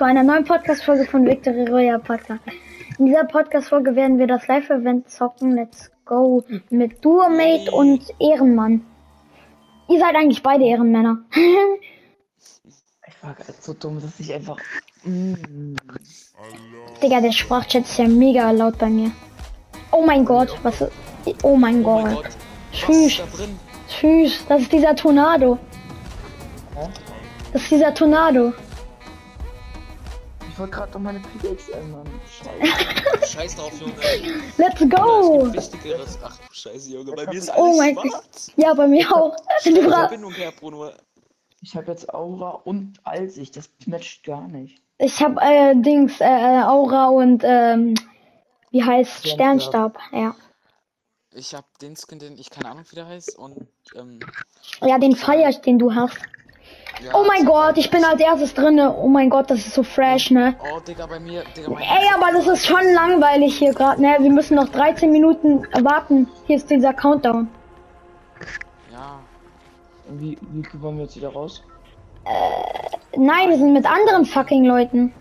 zu einer neuen Podcast-Folge von Victory Royal Podcast. In dieser Podcast-Folge werden wir das Live-Event zocken. Let's go mit Duomate und Ehrenmann. Ihr seid eigentlich beide Ehrenmänner. Ich war gerade so dumm, dass ich einfach. Mm. Digga, der Sprachchat ist ja mega laut bei mir. Oh mein Gott, was ist... Oh mein Oh mein Gott. Gott. Tschüss. Tschüss, das ist dieser Tornado. Das ist dieser Tornado. Ich wollte gerade noch meine Pickaxe ändern. Scheiße. Scheiß drauf, Junge. Let's go. Es gibt Wichtigeres. Ach du Scheiße, Junge. Bei mir ist Oh alles mein schwarz. Ja, bei mir auch. Die bra- Verbindung her, Bruno. Ich habe jetzt Aura und Alsicht. Das matcht gar nicht. Ich hab äh, Dings, äh, Aura und ähm, wie heißt Sternstab. Sternstab. Ja. Ich hab den Skin, den ich keine Ahnung, wie der heißt. Und, ähm. Ja, den feier ich, den du hast. Ja, Oh mein Gott, ich bin als erstes drinne. Oh mein Gott, das ist so fresh, ne? Oh, Digga, bei mir. Digga, mein Ey, aber das ist schon langweilig hier gerade, ne? Wir müssen noch 13 Minuten warten. Hier ist dieser Countdown. Ja. Und wie, wie wollen wir jetzt wieder raus? Nein, wir sind mit anderen fucking Leuten.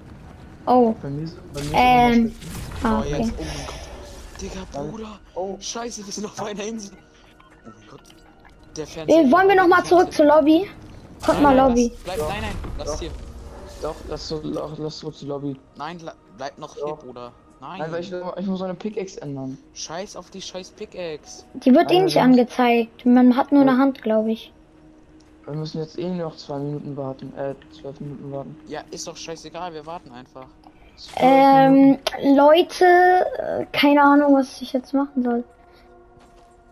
Oh, Bei mir, ist- bei mir Ähm. ah, Oh, jetzt. okay. Oh mein Gott. Digga, Bruder. Oh. Scheiße, wir sind auf einer Insel. Oh mein Gott. Der Äh, Fernseher. wollen wir noch mal zurück zur Lobby? Kommt mal Lobby. Lass, bleib, nein, nein, lass Doch. hier. Doch, lass so, lass, lass zurück zur Lobby. Nein, bleib noch hier, Ja. Bruder. Nein. Nein, weil ich, ich muss meine Pickaxe ändern. Scheiß auf die scheiß Pickaxe. Die wird eh nicht angezeigt. Man hat nur eine Hand, glaube ich. Wir müssen jetzt eh noch zwei Minuten warten. Äh, zwölf Minuten warten. Ja, ist doch scheißegal, wir warten einfach. Ähm, Leute, äh, keine Ahnung, was ich jetzt machen soll.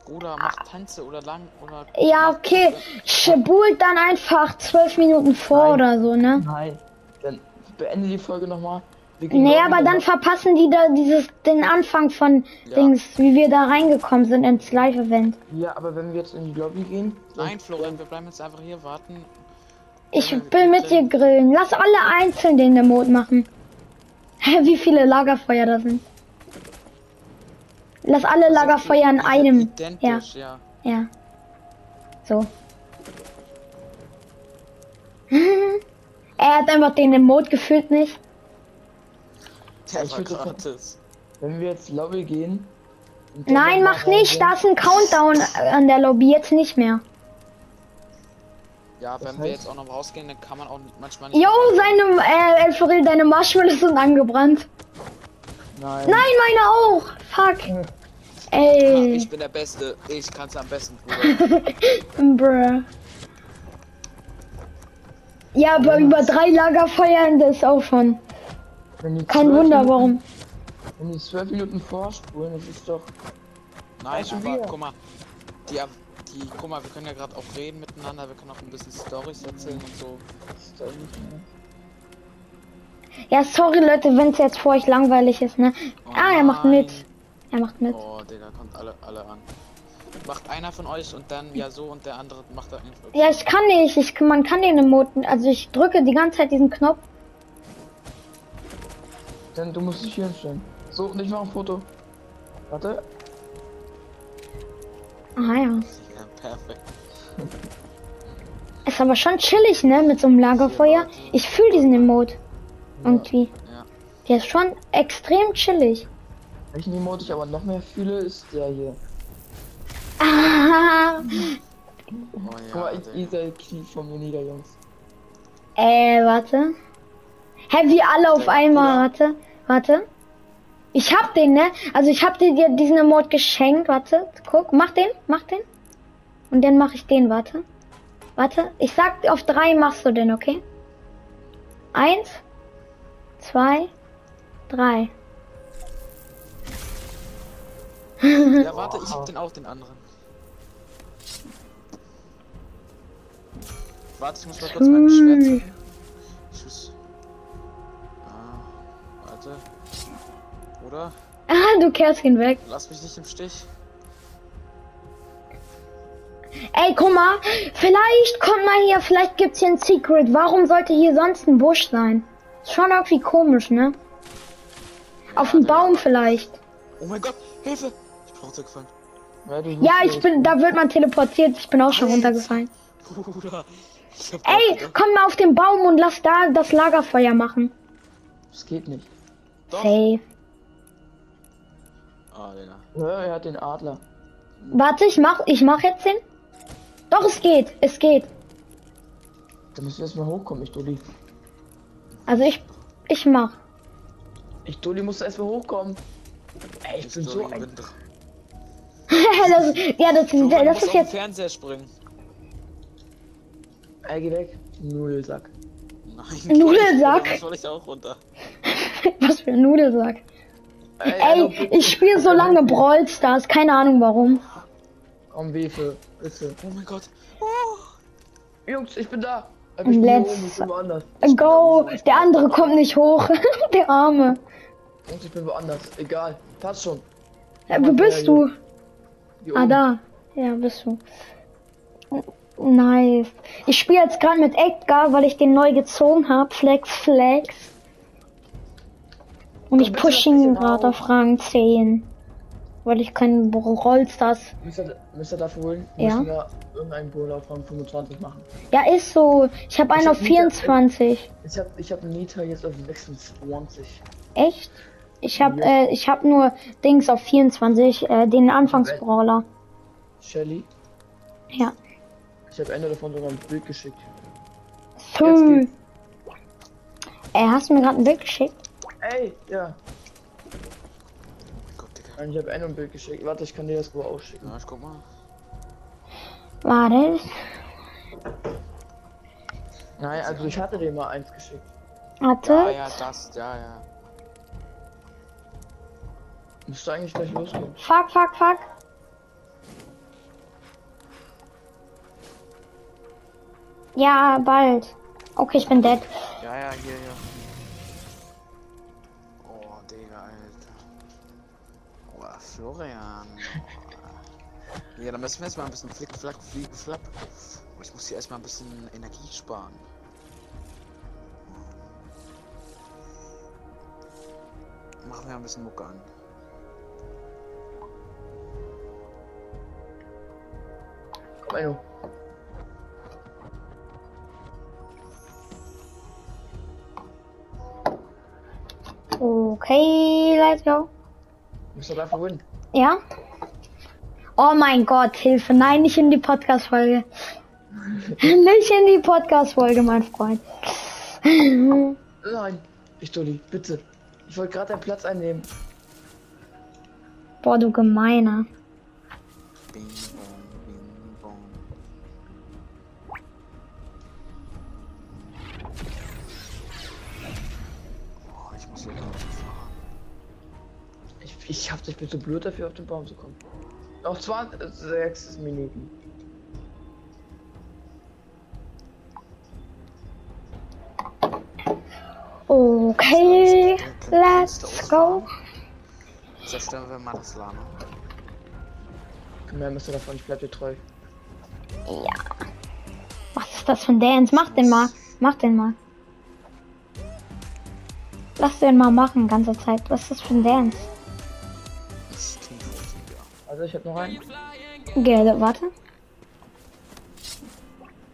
Bruder, mach Tanze oder lang oder. Ja, okay. Spult dann einfach zwölf Minuten vor Nein. oder so, ne? Nein. Dann beende die Folge nochmal. Nee, aber dann verpassen die da dieses, den Anfang von Ja. Dings, wie wir da reingekommen sind ins Live-Event. Ja, aber wenn wir jetzt in die Lobby gehen. Nein, Florian, wir bleiben jetzt einfach hier warten. Ich Ja, will mit dir grillen. Lass alle einzeln den Emote machen. Hä, wie viele Lagerfeuer da sind? Lass alle Lagerfeuer in einem. Identisch, ja. Ja. So. er hat einfach den Emote gefühlt nicht. Der ich gratis. Wenn wir jetzt Lobby gehen. Nein, mach nicht. Da ist ein Countdown an der Lobby. Jetzt nicht mehr. Ja, wenn Das wir heißt- jetzt auch noch rausgehen, dann kann man auch manchmal nicht. Jo, seine, äh, Elforil, deine Marshmallows sind angebrannt. Nein. Nein, meine auch. Fuck. Ja, Ey. ich bin der Beste. Ich kann's am besten, Bruder. Bruh. Ja, aber über drei Lagerfeuern, das ist auch schon. Kein Wunder, Minuten- warum. Wenn die zwölf Minuten vorspulen, das ist doch. Nein, aber wieder. guck mal. Die, die, guck mal, wir können ja gerade auch reden miteinander. Wir können auch ein bisschen Storys erzählen und so. das ist doch nicht mehr. Ja, sorry Leute, wenn es jetzt für euch langweilig ist, ne? Oh ah, er macht mit. Er macht mit. Oh, Digga, kommt alle, alle an. Macht einer von euch und dann ja so und der andere macht da einfach. Ja, ich kann nicht. Ich, man kann den Emoten. Also ich drücke die ganze Zeit diesen Knopf. Dann du musst dich hier hinstellen. So, und ich mache ein Foto. Warte. Ah ja. Ja, perfekt. Ist aber schon chillig, ne? Mit so einem Lagerfeuer. Ich fühle diesen Emote. Irgendwie. Ja. Der ist schon extrem chillig. Welchen Emote ich aber noch mehr fühle, ist der hier. Ah, Oh Guck ja, mal, ich, knie von mir nieder, Jungs. äh, warte. Hä, wie alle auf einmal, warte. Warte. Ich hab den, ne? Also ich hab dir dir diesen Emote geschenkt, warte. Guck, mach den, mach den. Und dann mach ich den, warte. Warte, ich sag auf drei machst du den, okay? Eins, zwei, drei. Ja, warte, ich hab den auch, den anderen. Warte, ich muss mal kurz mein Schwert Hm. zücken. Tschüss. Ah, warte. Oder? Ah, du kehrst ihn weg. Lass mich nicht im Stich. Ey, guck mal, vielleicht kommt mal hier, vielleicht gibt's hier ein Secret. Warum sollte hier sonst ein Busch sein? Schon irgendwie komisch, ne? Auf dem. Baum vielleicht. Oh mein Gott, Hilfe! Ich bin runtergefallen. Ja, Ja, ich bin, da wird man teleportiert. Ich bin auch schon runtergefallen. Bruder. Ey, komm mal auf den Baum und lass da das Lagerfeuer machen. Das geht nicht. Doch. Safe. Ah. Ja, er hat den Adler. Warte, ich mach, ich mach jetzt den. Doch, es geht, es geht. Da müssen wir erstmal hochkommen, ich Dulli. Also ich, ich mach. Ich Dulli muss erstmal hochkommen. Ey, ich Ich bin so ein. bin das, ja, das, Du, man das muss ist jetzt. Fernseher springen. Ey, geh weg. Nudelsack. Nein. Nudelsack? Das soll ich auch runter. Was für ein Nudelsack. Ey, Ey, ich spiele so lange Brawl Stars, keine Ahnung warum. Komm, Wefe, bitte. Oh mein Gott. Jungs, ich bin da. Let's. Go, der andere kommt nicht hoch. der Arme. Jungs, ich bin woanders. Egal. Passt schon. Äh, Wo bist du? Ah, da. Ja, bist du. Nice. Ich spiele jetzt gerade mit Edgar, weil ich den neu gezogen habe. Flex, Flex. Und ich push ihn gerade auf Rang 10. Weil ich keinen Rollstars. Müsst ihr, dafür holen? Ja. Müssen wir irgendeinen auf Rang 25 machen. Ja, ist so. Ich habe einen Ich auf hab nie- 24. Ich hab, ich hab Nita jetzt auf 26. Echt? Ich habe Ja. äh, ich hab nur Dings auf 24, äh, den Anfangsbrawler. Shelly. Ja. Ich habe Ende davon sogar ein Bild geschickt. Tschü. geht's. Ey, hast du mir gerade ein Bild geschickt? Ey, ja. Oh mein Gott, Digga. Nein, Ich habe ein Bild geschickt. Warte, ich kann dir das wohl ausschicken. Ja, ich guck mal. Warte. Nein, also ich hatte dir mal eins geschickt. Warte. Ja, ja, das, ja, ja. Müsste eigentlich gleich losgehen. Fuck, fuck, fuck. Ja, bald. Okay, ich bin dead. Ja, ja, hier, hier. Florian. Ja, dann müssen wir jetzt mal ein bisschen flick, flack, flieg, flapp. Oh, ich muss hier erstmal ein bisschen Energie sparen. Machen wir ein bisschen Mucke an. Komm, Enno. Okay, let's go. Müsst ihr dafür holen. Ja? Oh mein Gott, Hilfe. Nein, nicht in die Podcast-Folge. nicht in die Podcast-Folge, mein Freund. Nein. Ich Dulli, bitte. Ich wollte gerade deinen Platz einnehmen. Boah, du Gemeiner. Ich, ich hab dich bitte blöd dafür auf den Baum zu kommen. Noch 20 Minuten. Okay, let's go. Zerstören wir mal das Lama. Mehr müsst ihr davon, ich bleib dir treu. Ja. Was ist das für ein Dance? Mach den mal. Mach den mal. Lass den mal machen, ganze Zeit. Was ist das für ein Dance? Also ich hab noch einen. Gelbe, warte.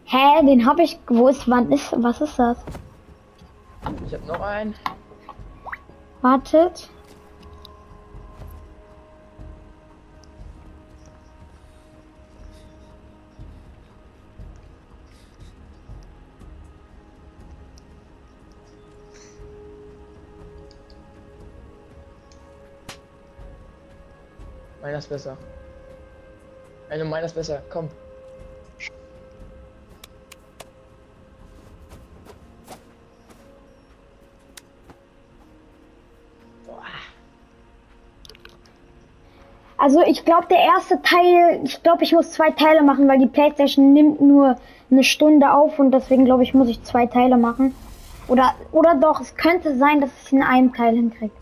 Hä, den hab ich. Wo ist, wann ist, was ist das? Ich hab noch einen. Wartet. Meiner ist besser. Eine meiner ist besser. Komm. Also ich glaube, der erste Teil, ich glaube, ich muss zwei Teile machen, weil die Playstation nimmt nur eine Stunde auf und deswegen glaube ich, muss ich zwei Teile machen. Oder, oder doch, es könnte sein, dass ich es in einem Teil hinkriege.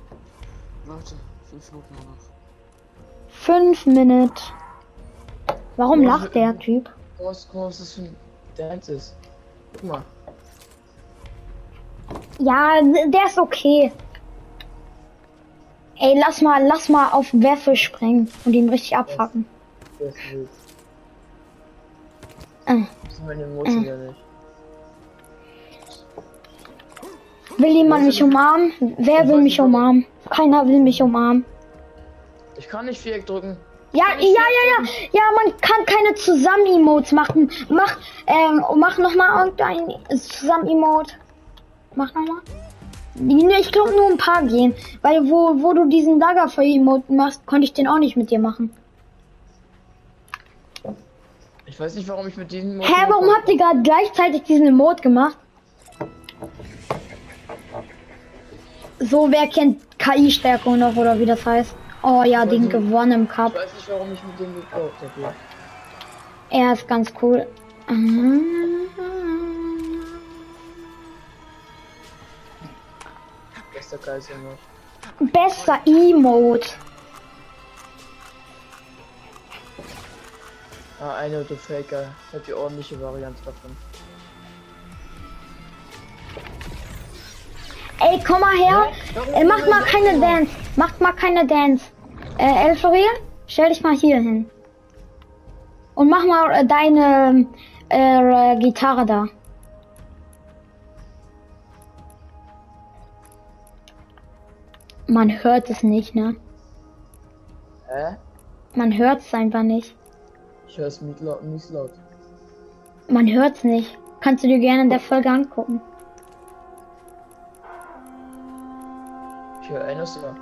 Leute, fünf Minuten noch. Fünf Minuten. Warum lacht der Typ? Was- guck mal, was das für ein Dance ist. Guck mal. Ja, der ist okay. Ey, lass mal, lass mal auf Weffe springen und ihn richtig abfacken. Äh. Nicht. Will jemand mich umarmen? Wer will mich umarmen? Keiner will mich umarmen. Ich kann nicht Viereck drücken. Ja, ja, ja, ja, ja, man kann keine Zusammen-Emotes machen. Mach, ähm, mach noch mal irgendein Zusammen-Emote. Mach noch mal. Nee, ich glaube nur ein paar gehen, weil wo, wo du diesen Daggerfeuer-Emote machst, konnte ich den auch nicht mit dir machen. Ich weiß nicht, warum ich mit diesem. Mod Hä, warum habt ihr gerade gleichzeitig diesen Emote gemacht? So, wer kennt KI-Stärkung noch oder wie das heißt? Oh ja, den gewonnen im Cup. Ich weiß nicht, warum ich mit dem gekauft habe. Er ist ganz cool. Mhm. Bester noch. Bester Emote. Ah, eine du Faker. Hab die ordentliche Variante davon. Ey, komm mal her. Äh, mach mal keine Dance. Macht mal keine Dance. Äh, Elforiel, stell dich mal hier hin. Und mach mal äh, deine äh, Gitarre da. Man hört es nicht, ne? Hä? Man hört es einfach nicht. Ich höre es mies laut. Man hört es nicht. Kannst du dir gerne in der Folge angucken. Ich höre eines ja.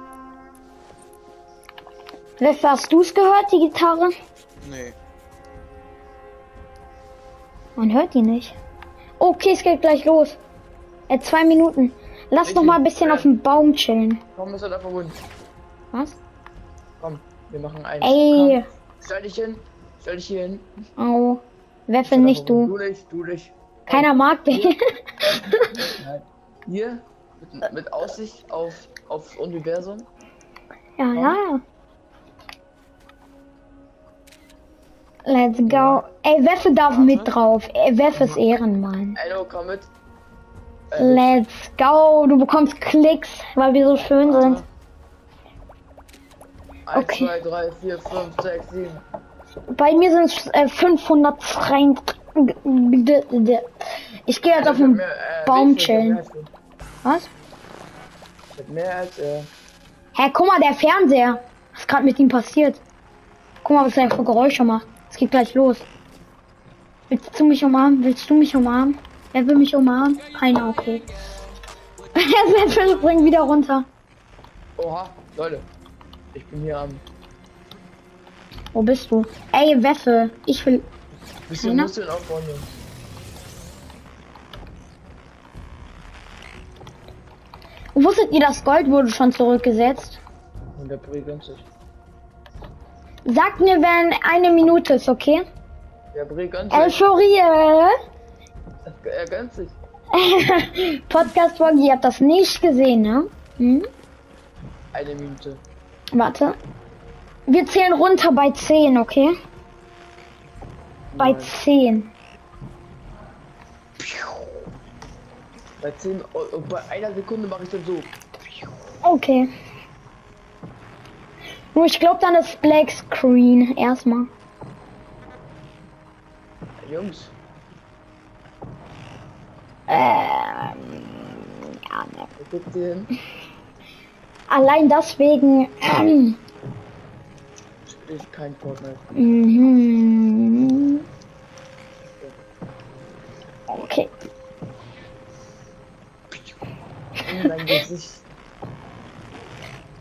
Leffe, hast du es gehört, die Gitarre? Nee. Man hört die nicht. Okay, es geht gleich los. Äh, zwei Minuten. Lass noch mal ein bisschen auf dem Baum chillen. Komm, ist er verbunden. Was? Komm, wir machen eins. Ey. Komm, stell dich hin. Stell dich hier hin. Ist er nicht du. Du dich, du dich. Keiner mag dich. Hier, mit, mit Aussicht auf, auf Universum. ja, ja, ja. Let's go. Ey, Weffe darf mit drauf. Ey, Weffe ist Ehrenmann. Ey, komm mit. Äh, Let's go. Du bekommst Klicks, weil wir so schön sind. 1, okay. 2, 3, 4, 5, 6, 7. Bei mir sind es äh, 500 Frank. Ich gehe jetzt auf den Baum chillen. Was? Hab mehr als äh, Hä, guck mal, der Fernseher. Was ist gerade mit ihm passiert? Guck mal, was er für Geräusche macht. Es geht gleich los. Willst du mich umarmen? Willst du mich umarmen? Wer will mich umarmen? Keiner, okay. Er springt wieder runter. Oha, Leute. Ich bin hier am. Wo bist du? Ey, Weffe. Ich will. Bisschen Keiner? Muskeln aufbauen, Jungs. Wusstet ihr, das Gold wurde schon zurückgesetzt? Und der Puri gönnt sich. Sagt mir, wenn eine Minute ist, okay? Der Puri gönnt sich. Euphorie. Er gönnt sich. Podcast-Folge, ihr habt das nicht gesehen, ne? Hm? Eine Minute. Warte. Wir zählen runter bei 10, okay? Bei Nein. 10. Bei 10, oh, oh, bei einer Sekunde mache ich dann so. Okay. Nur ich glaube dann ist Black Screen erstmal. Jungs, Ähm, ja, ne. Allein deswegen. Ähm, ich kein Fortnite. mhm. Okay. Dein Gesicht.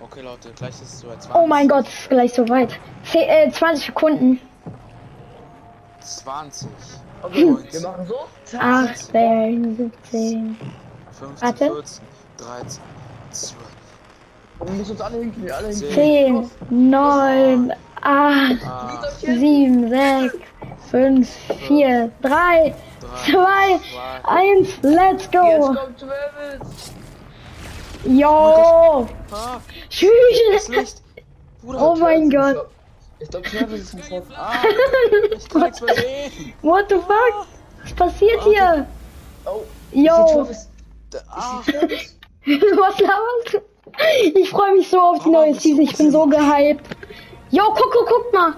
Okay, Leute, gleich ist es so jetzt. Oh mein Gott, ist gleich soweit. Zeh- äh, 20 Sekunden. 20, Okay, Und- wir machen so. Zack, 18, 17. 15, Warte. 14, 13, 12. Wir müssen uns alle hinknien, alle hinknien. 10, 9, 8, 8, 7, 6, 5, 4, 3, 2, 2, 1, let's Jetzt go! kommt Travis. Yo! Ah, das Tschüss! Licht. Bruder, Oh mein Gott! Ich glaube, Travis ist ein Fort. Ah, ich kann nichts mehr sehen. What the fuck? Was passiert hier? Oh, Yo! Ah. Was laberst du? Ich freue mich so auf die Oh, neue Season. Ich bin so gehypt. Yo, guck, guck, guck mal.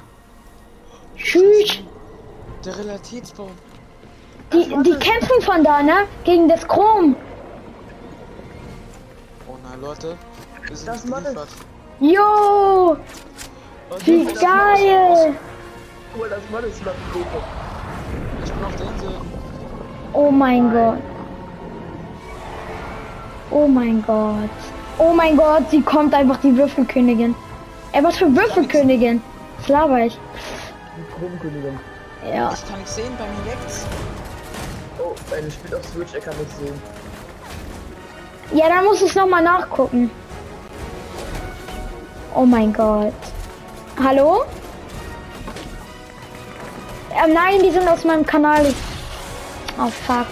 Tschüss. der Relationsbaum. Die, die kämpfen von da, ne? Gegen das Chrom. Leute, wir sind Das geliefert. Jo! Wie das- geil! Guck mal, das Mann ist nach dem. Ich bin auf der Insel. Oh mein Gott. Oh mein Gott. Oh mein Gott, sie kommt einfach die Würfelkönigin. Ey, was für Würfelkönigin? Was laber ich? Die Kronkönigin. Ja. Ich kann nicht sehen, bei mir leckt's. Oh, er spielt auf Switch, er kann nicht sehen. Ja, dann muss ich noch mal nachgucken. Oh mein Gott. Hallo? Ähm, nein, die sind aus meinem Kanal. Oh fuck.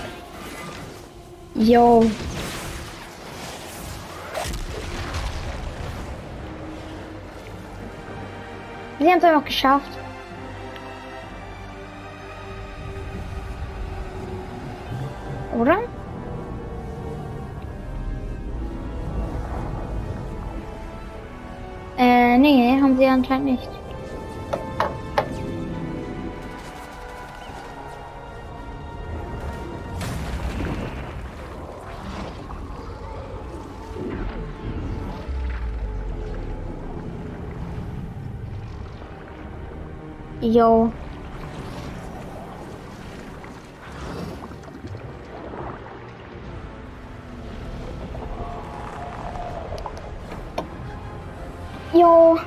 Yo. Sie haben es einfach geschafft. Oder? Nee, haben sie anscheinend nicht. Jo. Jo.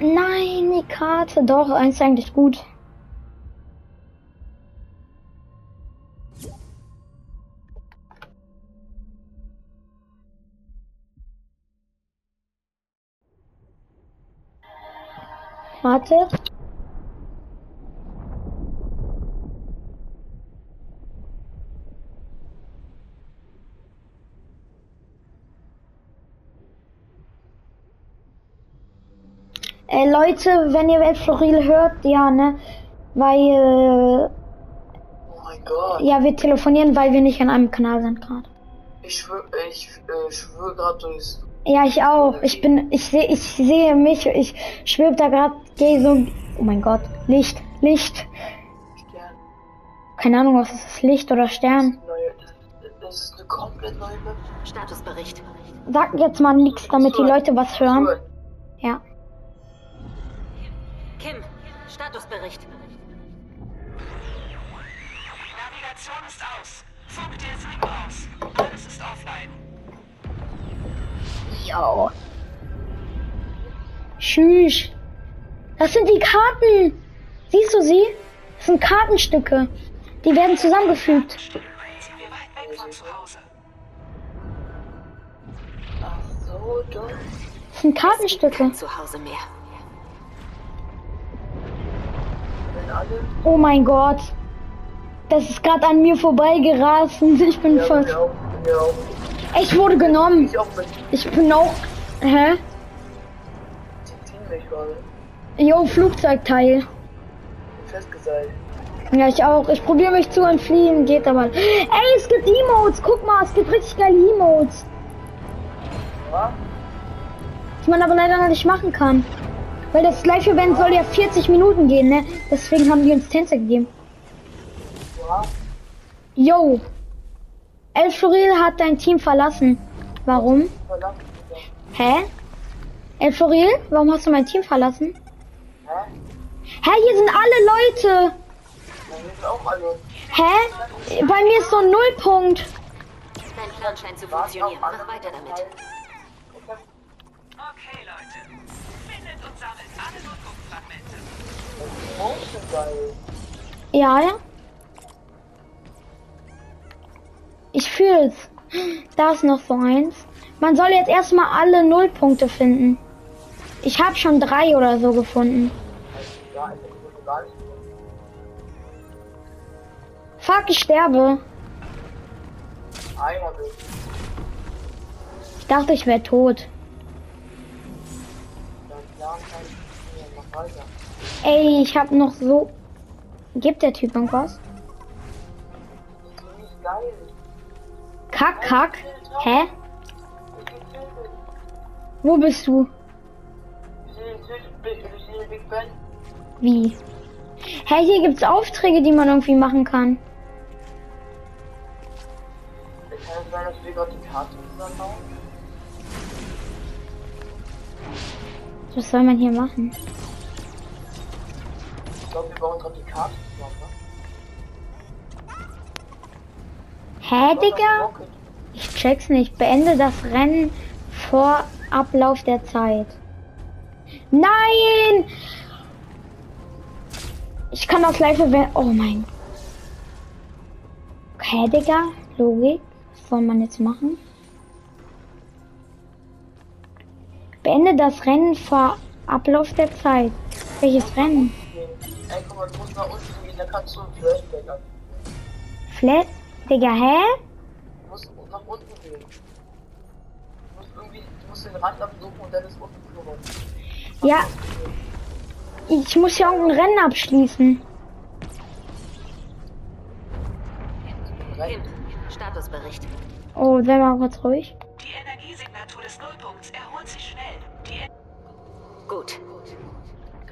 Nein, die Karte. Doch, eins eigentlich gut. Warte. Äh, Leute, wenn ihr Weltfloril hört, ja, ne? Weil, Oh mein Gott. äh, ja, wir telefonieren, weil wir nicht an einem Kanal sind gerade. Ich schwör, ich äh, schwör gerade durchs. Ja, ich auch. Ich bin, ich sehe, ich sehe mich, ich schwebe da gerade, gehe so, oh mein Gott, Licht, Licht. Stern. Keine Ahnung, was ist das, Licht oder Stern? Neue. Das, das ist eine komplett neue Map. Statusbericht. Sag jetzt mal nichts, damit die Leute was hören. Ja. Statusbericht. Navigation ist aus. Funk dir ist aus. Alles ist offline. Jo. Tschüss. Das sind die Karten. Siehst du sie? Das sind Kartenstücke. Die werden zusammengefügt. Sind wir weit weg von zu Hause? Ach so, doch. Das sind Kartenstücke. Kein Zuhause mehr. Oh mein Gott. Das ist gerade an mir vorbeigerast. Ich bin Ja, voll. mir auch. Mir auch. Ich wurde genommen. Ich bin auch. Hä? Jo, Flugzeugteil. Festgeseilt. Ja, ich auch. Ich probiere mich zu entfliehen, geht aber. Ey, es gibt Emotes. Guck mal, es gibt richtig geile Emotes. Ja? Die man aber leider noch nicht machen kann. Weil das Live-Event soll ja 40 Minuten gehen, ne? Deswegen haben die uns Tänze gegeben. Ja? Yo. El Floril hat dein Team verlassen. Warum? Hä? El Floril, warum hast du mein Team verlassen? Hä? Hä, hier sind alle Leute. Hä? Bei mir ist so ein Nullpunkt. Dein Plan scheint zu funktionieren. Mach weiter damit. Ja, ja. Ich fühl's. Da ist noch so eins. Man soll jetzt erstmal alle Nullpunkte finden. Ich habe schon drei oder so gefunden. Ja. Fuck, ich sterbe. Ich dachte, ich wäre tot. Dann Plan Ey, ich habe noch so. Gibt der Typ irgendwas? Kack, kack. Hä? Wo bist du? Wie? Hä, hier gibt's Aufträge, die man irgendwie machen kann. als wir gerade die Karte zusammenbauen? Was soll man hier machen? Ich glaube, wir bauen gerade die Karte zusammen, ne? Hä, Digga? Ich check's nicht. Beende das Rennen vor Ablauf der Zeit. Nein! Ich kann das live erwähnen. Oh mein. Okay, Digga. Logik. Was soll man jetzt machen? Beende das Rennen vor Ablauf der Zeit. Welches Rennen? Ey, guck mal, du musst nach unten gehen, da kannst du ein Flashback an. Flat? Digga, hä? Du musst nach unten gehen. Du musst irgendwie, du musst den Rand absuchen und dann ist unten Klo. Ja. Ich muss ja irgendein Rennen abschließen. Statusbericht. Oh, sei mal kurz ruhig. Die Energiesignatur des Nullpunkts erholt sich schnell. Die Gut.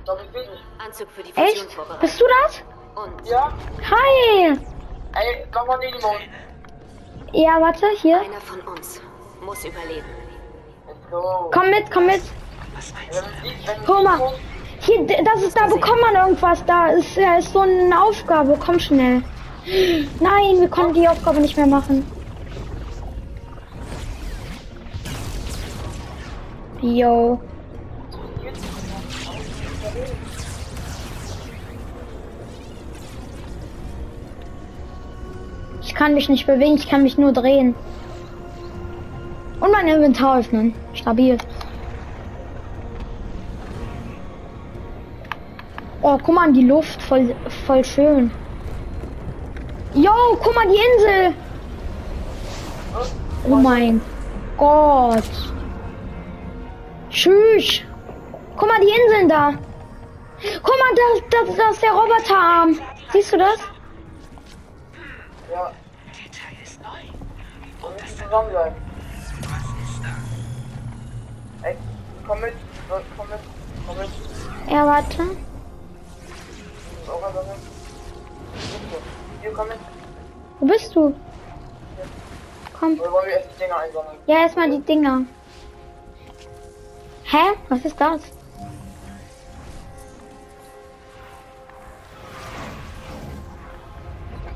Doch, ich will nicht. Anzug für die Fusion Echt? Bist du das? Und Ja? Hi! Ey, mach mal den Mond. Ja, warte, hier. einer von uns muss überleben. Go. Komm mit, komm mit. was meinst du? die- Guck die mal. Hier, das ist, da bekommt man irgendwas. Da ist, ja, ist so eine Aufgabe. Komm schnell. Nein, wir konnten die Aufgabe nicht mehr machen. Yo. Ich kann mich nicht bewegen, ich kann mich nur drehen. Und mein Inventar öffnen. Stabil. Oh, guck mal, die Luft, voll, voll schön. Yo, guck mal, die Insel. Oh mein Gott. Tschüss. Guck mal, die Inseln da. Guck mal, das, das, das ist der Roboterarm. Siehst du das? Zusammenbleiben. Was ist da? Ey, komm mit. Komm mit. Komm mit. Ja, warte. Hier, komm mit. Wo bist du? Komm. Oder wollen wir erst die Dinger einsammeln? Ja, erstmal die Dinger. Hä? Was ist das?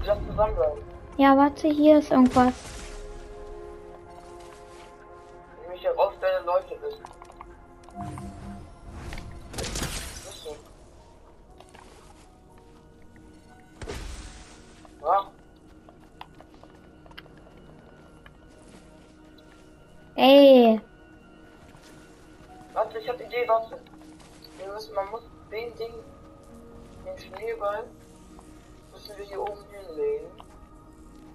Lass zusammenbleiben. Ja, warte, hier ist irgendwas. Nämlich herausstellen, leuchtet es. Bist du? Ja, Ey. warte, ich hab die Idee, warte. Wir müssen, man muss den Ding, den Schneeball, müssen wir hier oben hinlegen.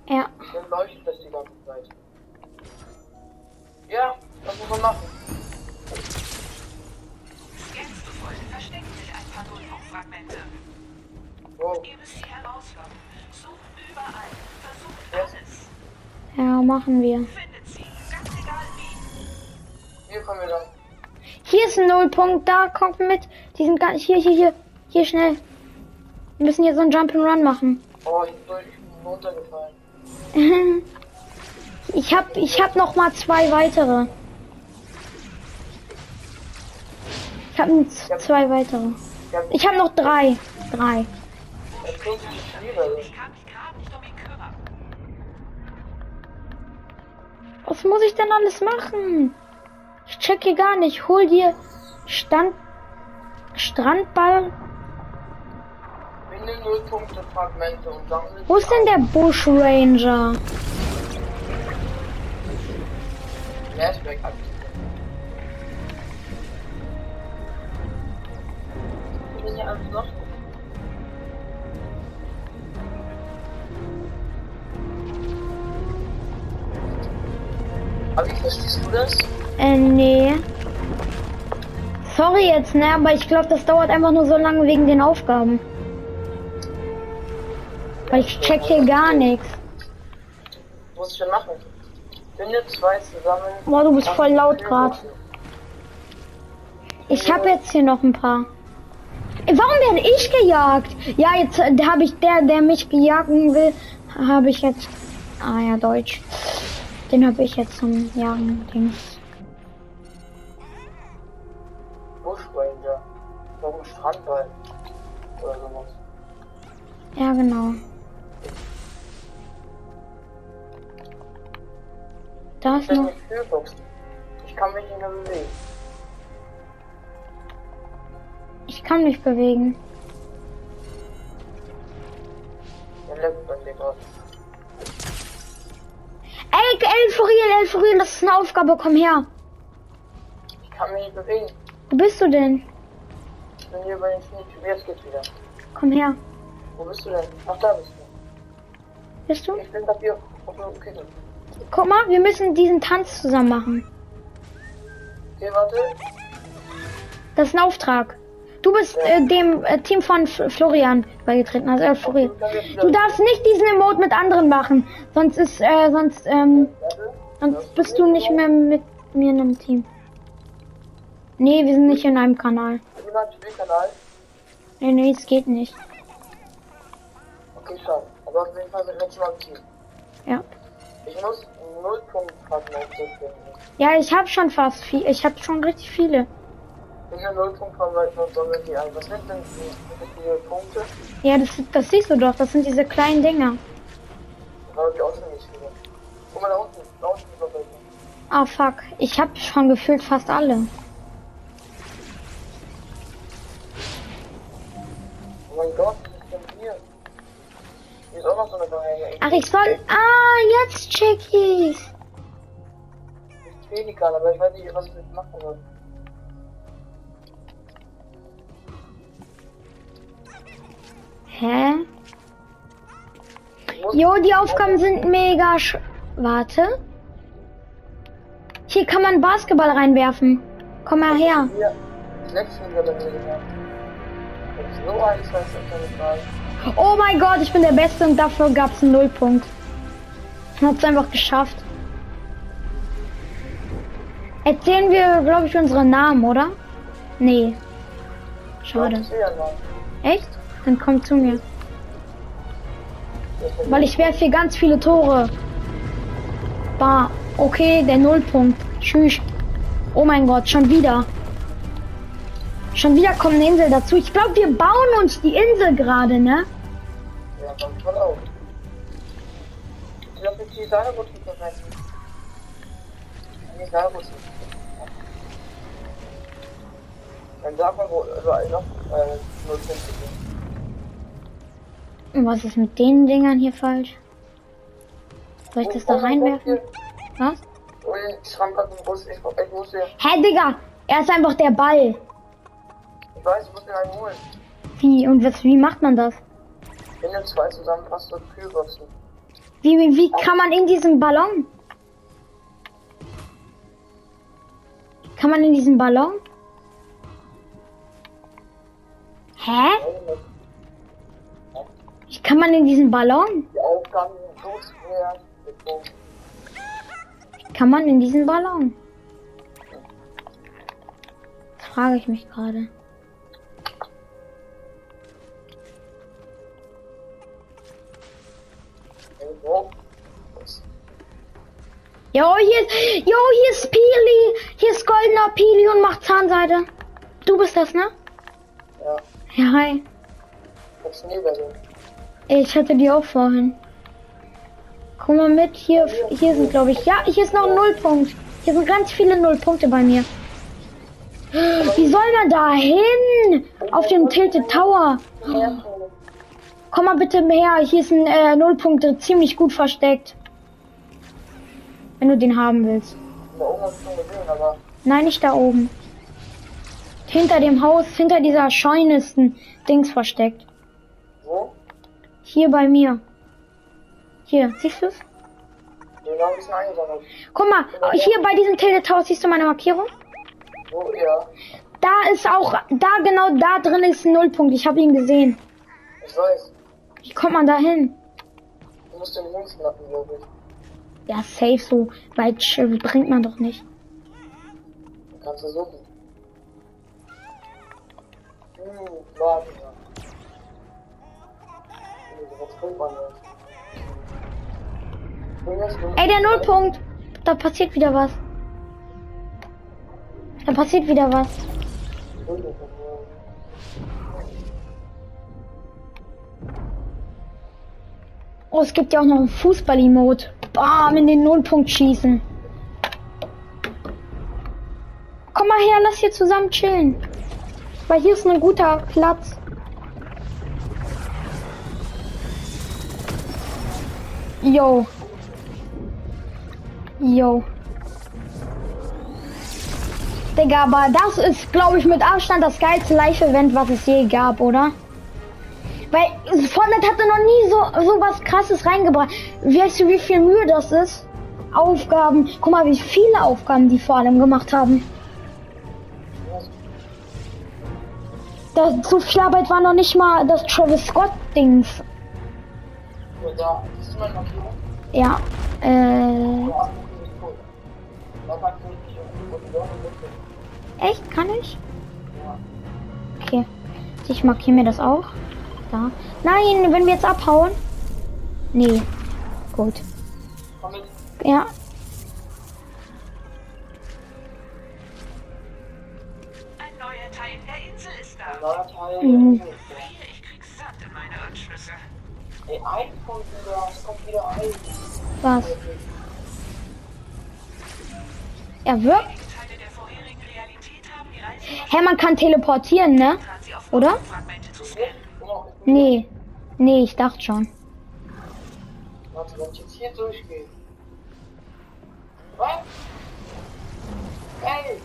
Ja. Dann leuchtet das die ganze Zeit. Ja, das muss man machen. Scannst du voll? Verstecken sich ein paar Nullpunktfragmente. Wow. Ihr müsst sie herausfinden. Sucht überall. Versucht Ja. alles. Ja, machen wir. Findet sie. Ganz egal wie. Hier kommen wir dann. Hier ist ein Nullpunkt, da kommt mit. Die sind gar nicht. Hier, hier, hier. Hier schnell. Wir müssen hier so ein Jump'n'Run machen. Oh, ich bin, ich bin runtergefallen. Ich hab, ich hab noch mal zwei weitere. Ich hab zwei weitere. Ich hab noch drei. Drei. Was muss ich denn alles machen? Ich check hier gar nicht. Hol dir Stand, Strandball. Finde Nullpunkte, Fragmente und sammle Wo ist denn der Bush Ranger? Flashback aktivieren. Ich bin ja alles noch. Aber wie verstehst du das? Äh, nee. Sorry jetzt, ne, aber ich glaube, das dauert einfach nur so lange wegen den Aufgaben. Weil ich check hier gar nichts. Muss ich schon machen. Finde zwei zusammen. Boah, du bist voll laut grad. Ich habe jetzt hier noch ein paar. Warum werde ich gejagt? Ja, jetzt äh, habe ich der, der mich gejagen will, habe ich jetzt. Ah ja, Deutsch. Den habe ich jetzt zum Jagen. Dings. Bushranger. Noch ein Strandball. Oder sowas. Ja, genau. Da Ich ist noch. Ich kann mich nicht mehr bewegen. Ich kann mich bewegen. Ey, El Furiel, El Furiel, das ist eine Aufgabe. Komm her. Ich kann mich nicht bewegen. Wo bist du denn? Ich bin hier bei den Sneak. Jetzt geht's wieder. Komm her. Wo bist du denn? Ach, da bist du. Bist du? Ich bin bei dir auf der Küche. Guck mal, wir müssen diesen Tanz zusammen machen. Okay, warte. Das ist ein Auftrag. Du bist äh, dem äh, Team von F Florian beigetreten, also El Furiel. Du darfst nicht diesen Emote mit anderen machen, sonst ist, äh, sonst, ähm, sonst bist du nicht mehr mit mir in einem Team. Nee, wir sind nicht in einem Kanal. Nee, nee, es geht nicht. Okay, schade. Aber auf jeden Fall sind wir im Team. Ja. Ich muss null Punkte packen auf das Ding. Ja, ich habe schon fast viel, ich habe schon richtig viele. Ich will null Punkte haben, weil ich sammeln die ein. Was sind denn die, viele Punkte? Ja, das, das siehst du doch, das sind diese kleinen Dinger. Aber die schon nicht viele. Guck mal da unten. Da unten ist welche. Ah, fuck. Ich habe schon gefühlt fast alle. Oh mein Gott, Noch so eine Ach, ich soll, ah, jetzt check ich's. Pelikan, aber ich weiß nicht, was ich mit machen soll. Hä? Ich Jo, die Aufgaben sind mega sch... Warte. Hier kann man Basketball reinwerfen. Komm mal her. hier ich so eins weiß, ist keine Frage. Oh mein Gott, ich bin der Beste und dafür gab's einen Nullpunkt. Hat's einfach geschafft. Erzählen wir, glaube ich, unsere Namen, oder? Nee. Schade. Ich. Echt? Dann komm zu mir. Weil ich werfe hier ganz viele Tore. Bah, okay, der Nullpunkt. Tschüss. Oh mein Gott, schon wieder. Schon wieder kommt eine Insel dazu. Ich glaube, wir bauen uns die Insel gerade, ne? Ja, komm voll auf. Ich glaube, die verwenden. Nee, Salbot nicht. Dann sag mal, wo überall noch äh, null Punkte sind. Und was ist mit den Dingern hier falsch? Soll ich das da reinwerfen? Was? Hat einen Bus. Ich, ich muss den, Hä, Digga! Er ist einfach der Ball. Ich weiß, ich muss den einen holen. Wie, und was, wie macht man das? Wenn du zwei zusammenpasst, so Kühlboxen. Wie, wie, wie kann man in diesem Ballon? Kann man in diesem Ballon? Hä? Wie kann man in diesen Ballon? Kann man in diesen Ballon? Das frage ich mich gerade. Jo, hier ist, jo, hier ist Pili. Hier ist goldener Pili und macht Zahnseide. Du bist das, ne? Ja, Ja, hi. Ich hatte die auch vorhin. Komm mal mit, hier, hier sind glaube ich. Ja, hier ist noch ein Nullpunkt. Hier sind ganz viele Nullpunkte bei mir. Wie soll man da hin? Auf dem Tilted Tower. Komm mal bitte her. Hier ist ein äh, Nullpunkt, ziemlich gut versteckt. Wenn du den haben willst. Da oben hab ich schon gesehen, aber Nein, nicht da oben. Hinter dem Haus, hinter dieser Scheune ist ein Dings versteckt. wo? Hier bei mir. Hier, siehst du's? Den ein bisschen eingesammelt. Guck mal, hier bei diesem House siehst du meine Markierung? Wo? Ja, Da ist auch, da genau da drin ist ein Nullpunkt. Ich habe ihn gesehen. ich weiß. Wie kommt man da hin? Du musst den Jungs schnappen, glaube ich. Ja, safe so. Weit sch- bringt man doch nicht. Kannst du suchen. Hm, Was bringt man das Null- Ey, der Nullpunkt. da passiert wieder was. Da passiert wieder was. Oh, es gibt ja auch noch einen Fußball-Emote. Bam, in den Nullpunkt schießen. Komm mal her, lass hier zusammen chillen. Weil hier ist ein guter Platz. Yo. Yo. Digga, aber das ist, glaube ich, mit Abstand das geilste Live-Event, was es je gab, oder? Weil Fortnite hatte noch nie so, so was krasses reingebracht. Weißt du, wie viel Mühe das ist? Aufgaben. Guck mal, wie viele Aufgaben die vor allem gemacht haben. Das, so viel Arbeit war noch nicht mal das Travis meine Markierung. Ja, äh, echt? Kann ich? Okay. Ich markiere mir das auch. Da. Nein, wenn wir jetzt abhauen. Nee. Gut. Komm mit. Ja. Ein neuer Teil der Insel ist da. Neuer Teil. Mhm. Ich krieg Sand in meine Anschlüsse. Ey, ein kommt wieder. Es kommt wieder ein. Was? Er wirkt. Hä, man kann teleportieren, ne? Oder? Fragmente. Nee. Nee, ich dachte schon. Warte, wenn ich jetzt hier durchgehe. Was? Ey!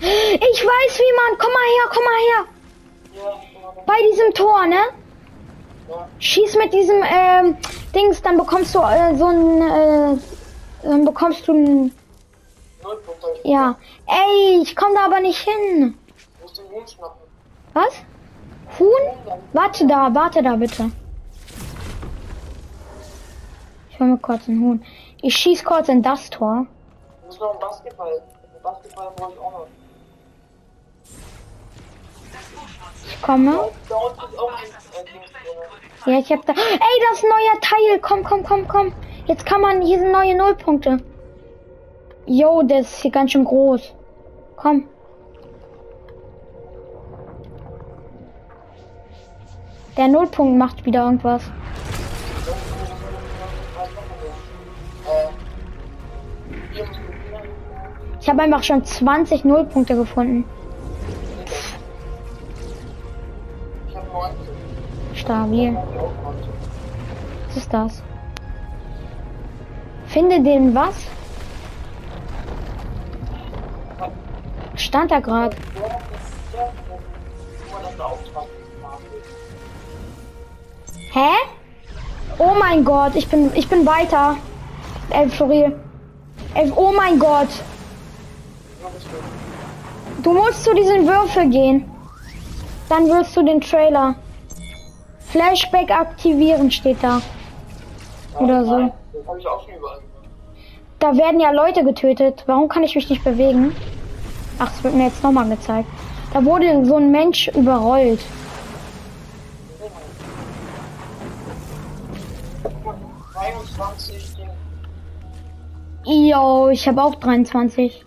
Ich weiß wie man. Komm mal her, komm mal her. Ja, genau. Bei diesem Tor, ne? Ja. Schieß mit diesem ähm, Dings, dann bekommst du äh, so ein äh, dann bekommst du ein ja. Ey, ich komme da aber nicht hin. Du musst den. Was? Huhn? Warte da, warte da bitte. Ich hol mir kurz ein Huhn. Ich schieß kurz in das Tor. Du musst noch einen Basketball. Einen Basketball brauche ich auch noch. Ich komme. Ein. Ja, ich hab da. Ey, das ist ein neuer Teil. Komm, komm, komm, komm. Jetzt kann man. Hier sind neue Nullpunkte. Jo, der ist hier ganz schön groß. Komm. Der Nullpunkt macht wieder irgendwas. Ich habe einfach schon 20 Nullpunkte gefunden. Ich hab 19. Stabil. Ich auch 19. Was ist das? Finde den was? Stand da gerade. Hä? Oh mein Gott, ich bin ich bin weiter. Elf Floril. Elf, oh mein Gott. Du. Musst zu diesen Würfel gehen. Dann wirst du den Trailer. Flashback aktivieren steht da. Oder so. Da werden ja Leute getötet. Warum kann ich mich nicht bewegen? Ach, es wird mir jetzt nochmal gezeigt. Da wurde so ein Mensch überrollt. 23 Dinge. Yo, ich habe auch 23.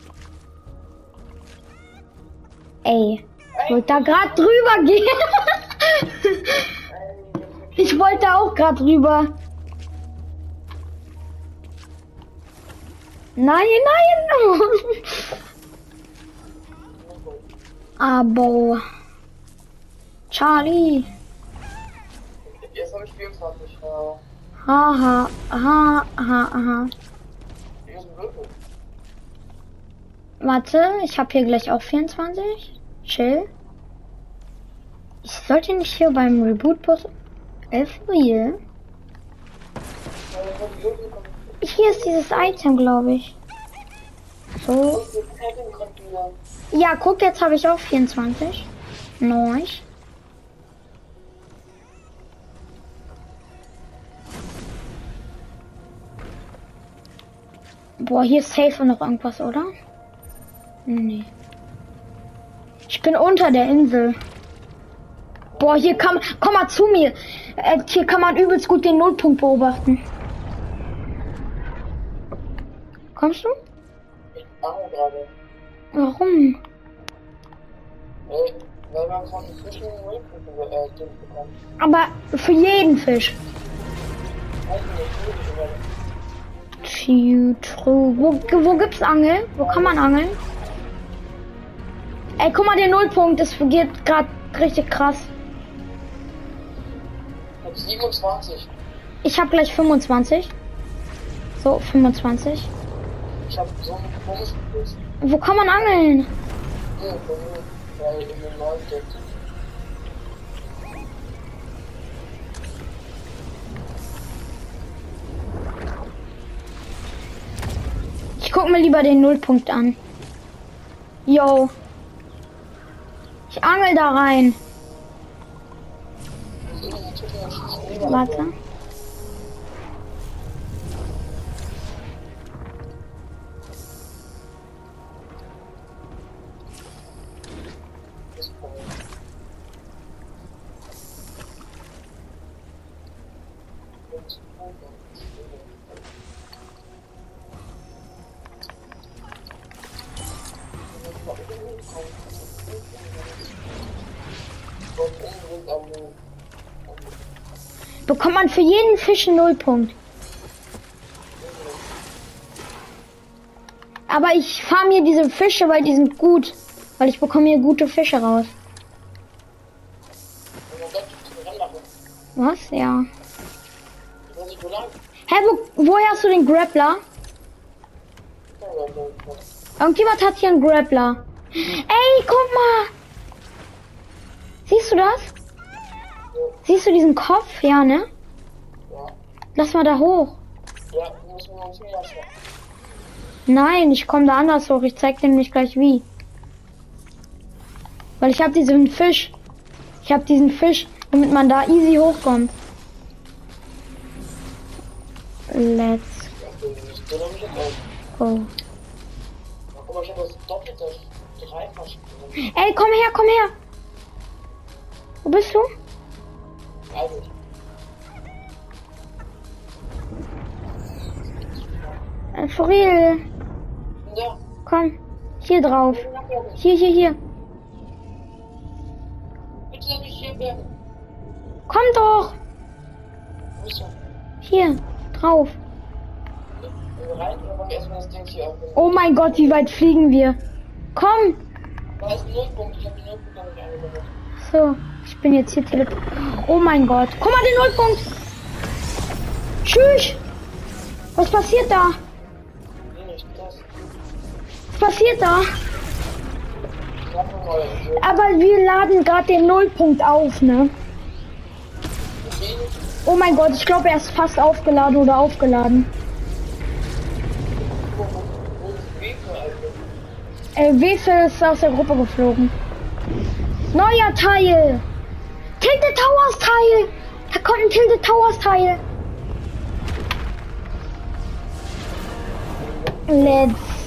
Ey, ich wollte da gerade drüber gehen. ich wollte auch gerade drüber. Nein, nein. Aber Charlie. Jetzt habe ich 24. Ja. Ha, ha, ha. Hier ein Würfel. Warte, ich habe hier gleich auch 24. Chill. Ich sollte nicht hier beim Reboot-Bus 11 Real. Ja, das ist Würfel kommt. Hier ist dieses Item, glaube ich. So. Ja, guck, jetzt habe ich auch 24. Nice. Boah, hier ist safe noch irgendwas, oder? Nee. Ich bin unter der Insel. Boah, hier kann komm mal zu mir. Äh, hier kann man übelst gut den Nullpunkt beobachten. Kommst du? Ich ange gerade. Warum? Weil, man von Fischen äh, Ding bekommt. Aber für jeden Fisch. Weiß true. Wo, wo gibt's Angeln? Wo kann man angeln? Ey, guck mal, der Nullpunkt, das geht gerade richtig krass. Ich hab 27. Ich habe gleich 25. So, 25. Ich hab so einen. Wo kann man angeln? Hier, bei mir, weil in Ich guck mir lieber den Nullpunkt an. Yo. Ich angel da rein. Warte. Man für jeden Fisch einen Nullpunkt. Aber ich fahre mir diese Fische, weil die sind gut. Weil ich bekomme hier gute Fische raus. Was? Ja. Hä, wo, woher hast du den Grappler? Irgendjemand hat hier einen Grappler. Ey, guck mal! Siehst du das? Siehst du diesen Kopf? Ja, ne? Lass mal da hoch. ja, müssen wir uns lassen. Nein, ich komme da anders hoch. Ich zeig dir nämlich gleich wie. Weil ich habe diesen Fisch. Ich habe diesen Fisch, damit man da easy hochkommt. Let's go. Ey, komm her, komm her. Wo bist du? Also, for real. ja, Komm. Hier drauf. Hier, hier, hier. bitte mich hier bleiben. Komm doch. Hier. Drauf. Oh mein Gott, wie weit fliegen wir? Komm. Da ist ein Nullpunkt, ich hab den Nullpunkt noch nicht eingebaut. So, ich bin jetzt hier tele. Oh mein Gott. Guck mal, den Nullpunkt. Tschüss. Was passiert da? Passiert da? Aber wir laden gerade den Nullpunkt auf, ne? Oh mein Gott, ich glaube, er ist fast aufgeladen oder aufgeladen. Äh, Wesel ist aus der Gruppe geflogen. Neuer Teil. Tilted Towers Teil. Da kommt ein Tilted Towers Teil. Let's.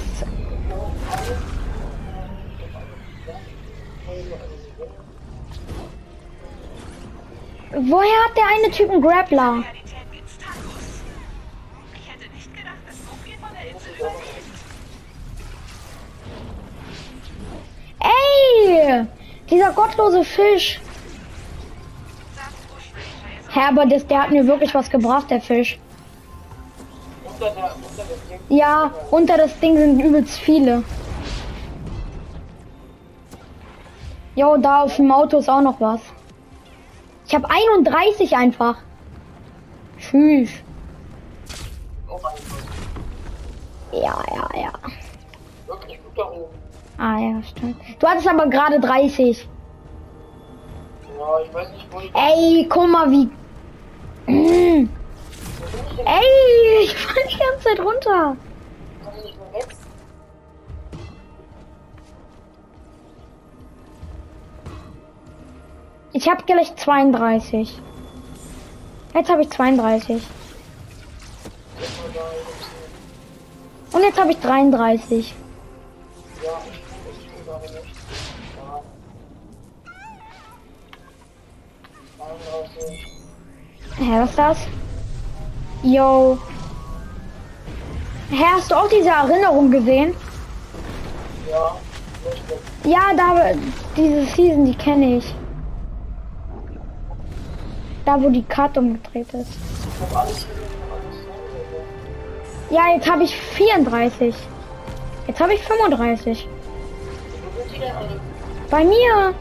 Woher hat der eine Typ einen Grappler? Ey! Dieser gottlose Fisch. Aber das, der hat mir wirklich was gebracht, der Fisch. Ja, unter das Ding sind übelst viele. Jo, da auf dem Auto ist auch noch was. Ich habe 31 einfach. Tschüss. Ja, ja, ja. Ah ja, stimmt. Du hattest aber gerade 30. Ja, ich weiß nicht, wo ich. Ey, guck mal wie. Ey, ich fall die ganze Zeit runter. Komm ich nicht mehr weg? Ich habe gleich 32. Jetzt habe ich 32. Jetzt mal da, jetzt. Und jetzt habe ich 33. Ja, ich tue ich tue gerade nicht. Ja. 32. Hä, was ist das? Yo. Hä, hast du auch diese Erinnerung gesehen? Ja. Ja, da diese Season, die kenne ich. Da wo die Karte umgedreht ist. Ja, jetzt habe ich 34. Jetzt habe ich 35. Wo sind die denn alle? Bei mir.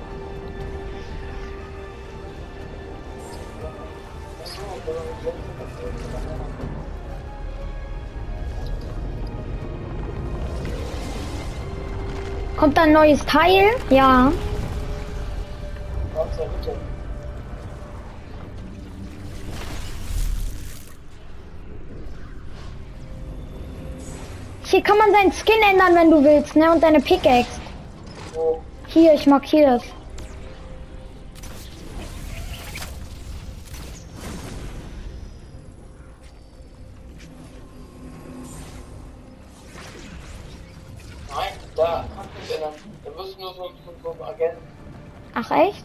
Kommt ein neues Teil? Ja. Hier kann man seinen Skin ändern, wenn du willst, ne? Und deine Pickaxe. Hier, ich markiere es. Nein, da kannst du nicht ändern. Da wirst du nur so, so, so ein Agent. Ach echt?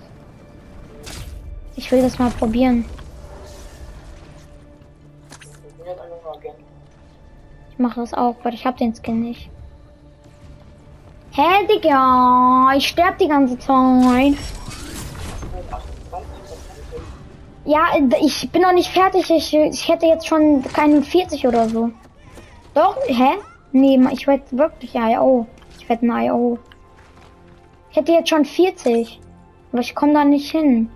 Ich will das mal probieren. Mache das auch, weil ich habe den Skin nicht. Hä, Digga? Ich sterb die ganze Zeit. 28 Ja, ich bin noch nicht fertig. Ich, ich hätte jetzt schon keine 40 oder so. Doch, hä? Nee, ich werde wirklich IO. Ich werde ein IO. Ich hätte jetzt schon 40. Aber ich komme da nicht hin.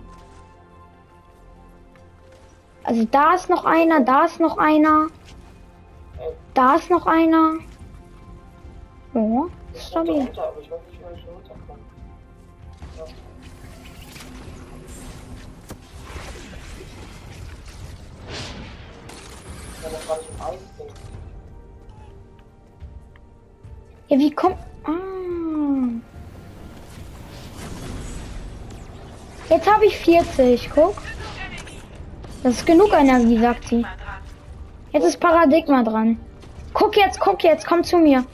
Also da ist noch einer, da ist noch einer. Da ist noch einer. Ja, ist stabil. Ja, wie kommt. Ah. Jetzt habe ich 40, guck. Das ist genug Energie, sagt sie. Jetzt ist Paradigma dran. Guck jetzt, guck jetzt, komm zu mir.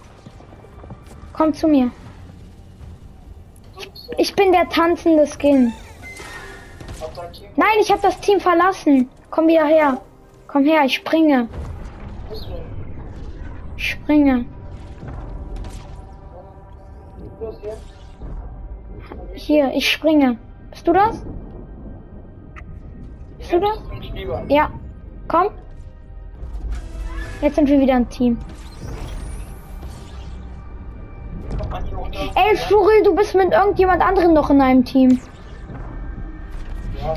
Komm zu mir. Ich bin der tanzende Skin. Nein, ich habe das Team verlassen. Komm wieder her. Komm her, ich springe. Ich springe. Hier. Ich springe. Bist du das? Bist du das? Ja. Komm. Jetzt sind wir wieder ein Team. Ey, Fluril, du bist mit irgendjemand anderem noch in einem Team.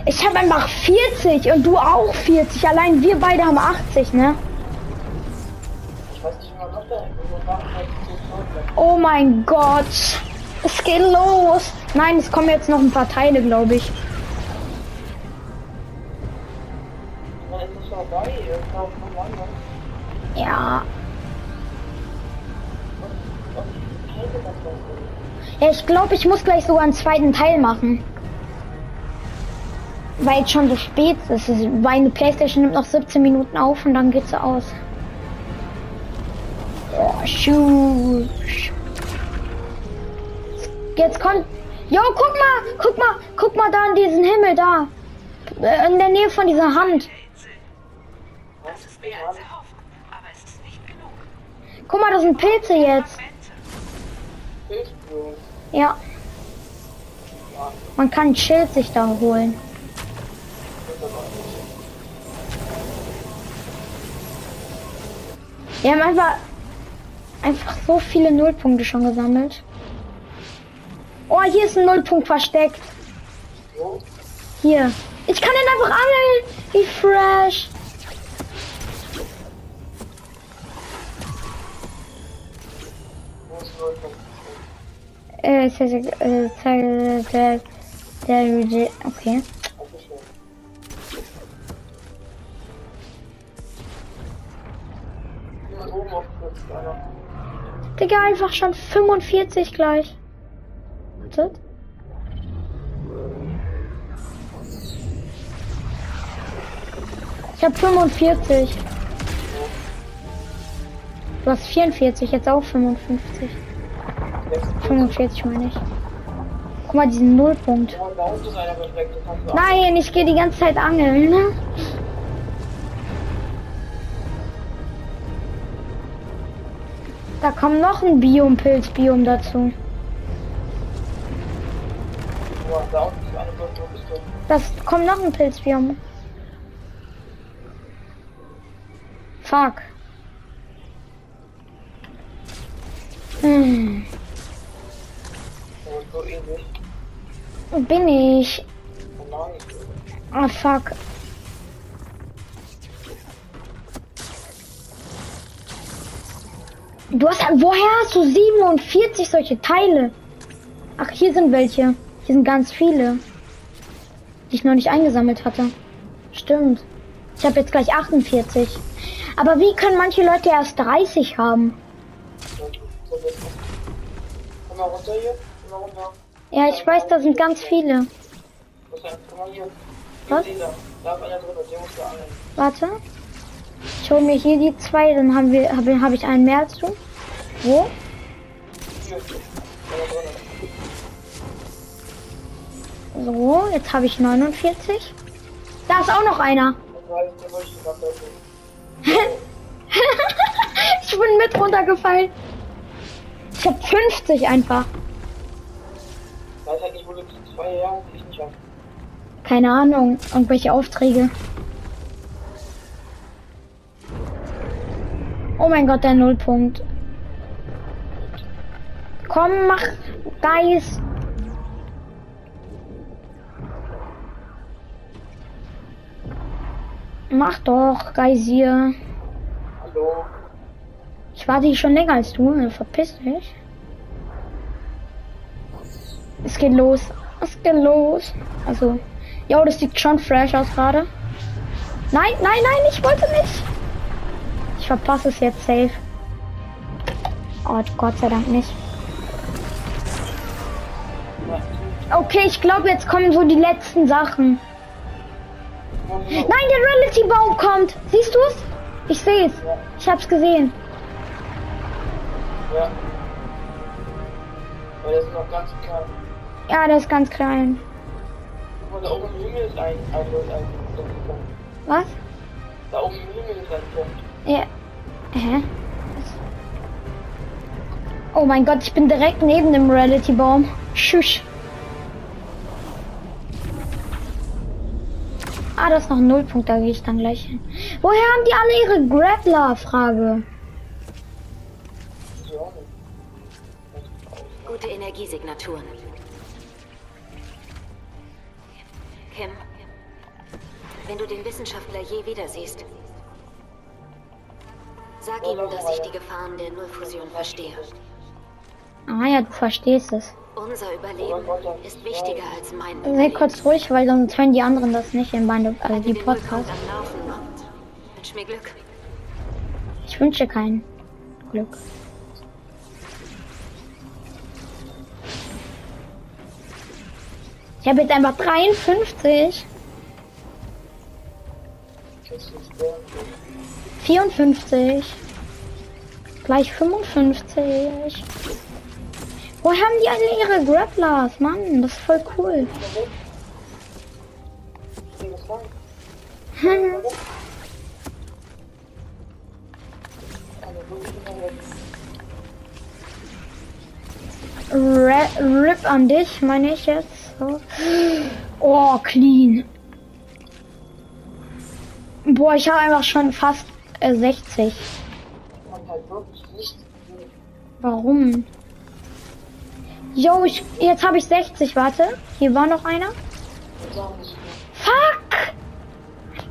Ich habe einfach 40 und du auch 40. Allein wir beide haben 80, ne? Oh mein Gott. Es geht los. Nein, es kommen jetzt noch ein paar Teile, glaube ich. Ja. Ja, ich glaube, ich muss gleich sogar einen zweiten Teil machen. Weil es schon so spät ist. Meine Playstation nimmt noch 17 Minuten auf und dann geht sie aus. Oh. Jetzt kommt. Jo, guck mal, guck mal, guck mal da in diesen Himmel da. Äh, In der Nähe von dieser Hand. Das ist erhofft, aber es ist nicht genug. Guck mal, das sind Pilze jetzt. Ja. Man kann ein Schild sich da holen. Wir haben einfach, einfach so viele Nullpunkte schon gesammelt. Oh, hier ist ein Nullpunkt versteckt. Hier. Ich kann den einfach angeln. Wie fresh. Äh, ist, äh, okay. Digga, einfach schon 45 gleich. Wartet. Ich hab 45. Du hast 44, jetzt auch 55. 45 meine ich. Guck mal, diesen Nullpunkt. Nein, ich gehe die ganze Zeit angeln. ne? Da kommt noch ein Biom, dazu. Das kommt noch ein Pilzbiom. Fuck. Hm. Bin ich. Oh. Ah, fuck. Du hast, woher hast du 47 solche Teile? Ach, hier sind welche. Hier sind ganz viele. Die ich noch nicht eingesammelt hatte. Stimmt. Ich habe jetzt gleich 48. Aber wie können manche Leute erst 30 haben? Komm mal runter hier. Komm mal runter. Ja, ich weiß, da sind ganz viele. Was. Warte. Ich hole mir hier die zwei, dann haben wir, habe hab ich einen mehr du. Wo? So, jetzt habe ich 49. Da ist auch noch einer. Ich bin mit runtergefallen. Ich habe 50 einfach. Weiß halt nicht, wo du zwei Jahre ich nicht hast. Keine Ahnung, irgendwelche Aufträge. Oh mein Gott, der Nullpunkt. Komm, mach Geist. Mach doch, Geisier. Hallo. Ich warte hier schon länger als du. ne? Verpiss dich. Es geht los. Es geht los. Also, jo, das sieht schon fresh aus gerade. Nein, nein, nein, ich wollte nicht. Ich verpasse es jetzt safe. Oh, Gott sei Dank nicht. Okay, ich glaube, jetzt kommen so die letzten Sachen. Nein, der Reality-Baum kommt. Siehst du es? Ich sehe es. Ich hab's gesehen. Ja. Ja, das ist noch ganz klein. Ja, der ist ganz klein. Guck mal, da oben im Himmel ist ein, ein, ein, ein, Punkt. Was? Da oben im Himmel ist ein Punkt. Ja. Hä? Oh mein Gott, ich bin direkt neben dem Reality-Baum. Tschüss. Ah, das ist noch ein Nullpunkt, da gehe ich dann gleich hin. Woher haben die alle ihre Grappler-Frage? Gute Energiesignaturen. Kim, wenn du den Wissenschaftler je wieder siehst, sag ihm, dass ich die Gefahren der Nullfusion verstehe. Ah ja, du verstehst es. Unser Überleben ist wichtiger als mein Sei kurz ruhig, weil sonst hören die anderen das nicht in meine, also Wenn die Podcasts. wünsch mir Glück. Ich wünsche kein Glück. Ich habe jetzt einfach 53, Das ist der. 54, gleich 55. Woher haben die alle ihre Grapplers? Mann, das ist voll cool. Wo Rip an dich, meine ich jetzt. Oh, clean. Boah, ich habe einfach schon fast äh, 60. Man halt wirklich nicht sehen. Warum? Jo, ich, jetzt habe ich 60, warte. Hier war noch einer. Fuck!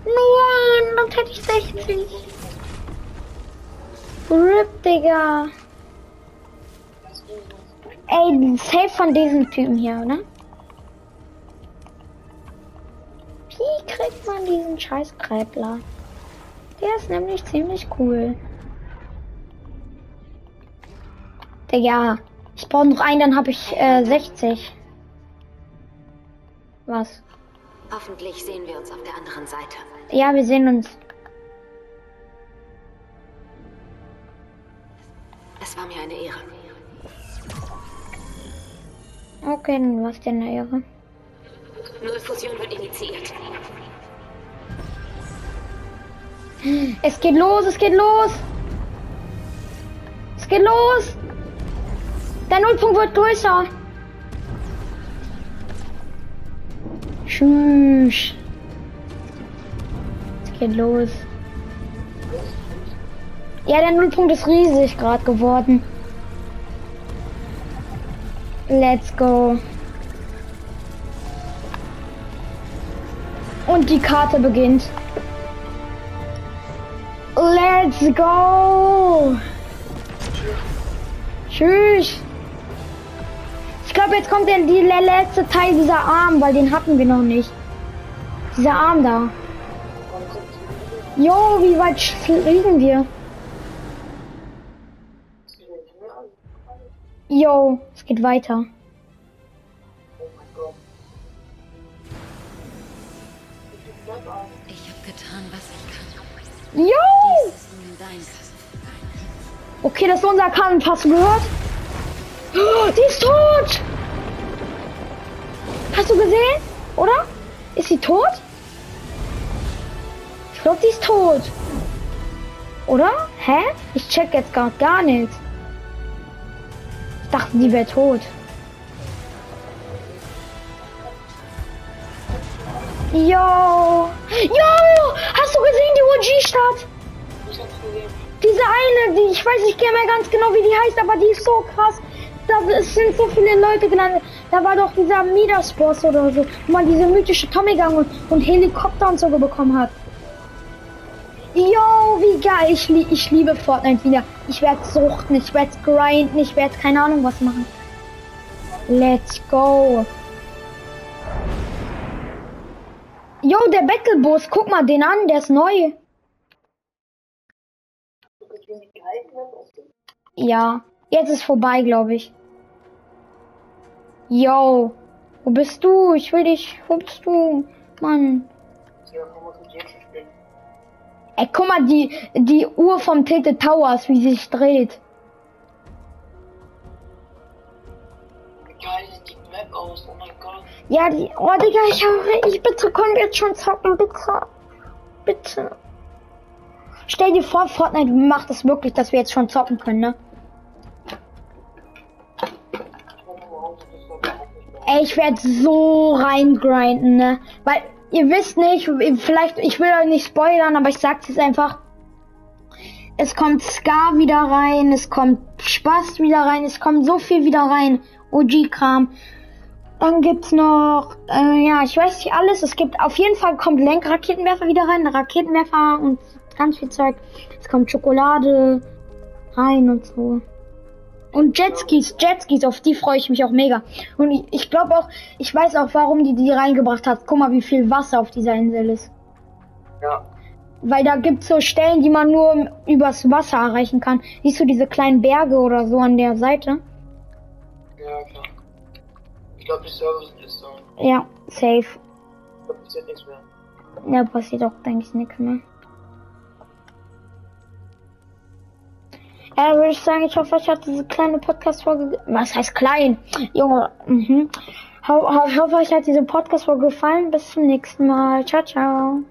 Nein, dann hätte ich 60. Rip, Digga. Ey, safe von diesem Typen hier, ne? Wie kriegt man diesen scheiß Kräbler? Der ist nämlich ziemlich cool. Digga, ich brauche noch einen, dann habe ich äh, 60. Was? Hoffentlich sehen wir uns auf der anderen Seite. Ja, wir sehen uns. Es war mir eine Ehre. Okay, dann war's dir eine Ehre. Nullfusion wird initiiert. Es geht los, es geht los. Es geht los. Der Nullpunkt wird größer. Tschüss. Es geht los. Ja, der Nullpunkt ist riesig gerade geworden. Let's go. Und die Karte beginnt. Let's go. Tschüss. Ich glaube, jetzt kommt der, der letzte Teil dieser Arm, weil den hatten wir noch nicht. Dieser Arm da. Jo, wie weit fliegen wir? Jo, es geht weiter. Ich habe getan, was ich kann. Jo! Okay, das ist unser Kampf. Hast du gehört? Oh, die ist tot! Hast du gesehen? Oder? Ist sie tot? Ich glaube, die ist tot. Oder? Hä? Ich check jetzt gar, gar nichts. Ich dachte, die wäre tot. Yo! Yo! Hast du gesehen, die OG-Stadt? Diese eine, die ich weiß nicht mehr ganz genau, wie die heißt, aber die ist so krass. Da sind so viele Leute gelandet. Da war doch dieser Midas-Boss oder so, wo man diese mythische Tommy und, und Helikopter und so bekommen hat. Yo, wie geil. Ich, lie- ich liebe Fortnite wieder. Ich werde suchten, ich werde grinden, ich werde keine Ahnung was machen. Let's go. Yo, der Battle-Bus, guck mal den an, der ist neu. Gehalten? Ja, jetzt ist vorbei, glaube ich. Yo, wo bist du? Ich will dich. Wo bist du? Mann. Ja. Ey, guck mal, die, die Uhr vom Tilted Towers, wie sie sich dreht. Wie geil sieht die Map aus? Oh mein Gott. Ja, die. Oh, Digga, ich habe. Ich bitte, können wir jetzt schon zocken, bitte. Bitte. Stell dir vor, Fortnite macht es wirklich, dass wir jetzt schon zocken können, ne? Das. Ey, ich werde so reingrinden, ne? Weil ihr wisst nicht, vielleicht, ich will euch nicht spoilern, aber ich sag's jetzt einfach. Es kommt Ska wieder rein, es kommt Spaß wieder rein, es kommt so viel wieder rein. OG-Kram. Dann gibt's noch, äh, ja, ich weiß nicht alles. Es gibt auf jeden Fall kommt Lenkraketenwerfer wieder rein, Raketenwerfer und ganz viel Zeug. Es kommt Schokolade rein und so. Und Jetskis, Jetskis, auf die freue ich mich auch mega. Und ich, ich glaube auch, ich weiß auch, warum die die reingebracht hat. Guck mal, wie viel Wasser auf dieser Insel ist. Ja. Weil da gibt's so Stellen, die man nur übers Wasser erreichen kann. Siehst du diese kleinen Berge oder so an der Seite? Ja, klar. Ich glaube, die sind jetzt so. Ja, safe. Ich glaube, passiert nichts mehr. Ja, passiert auch, denke ich, nichts mehr. Ja, würde ich sagen, ich hoffe, euch hat diese kleine Podcast-Folge. ge- Was heißt klein? Junge, mhm. Ich hoffe, euch hat diese Podcast-Folge gefallen. Bis zum nächsten Mal. Ciao, ciao.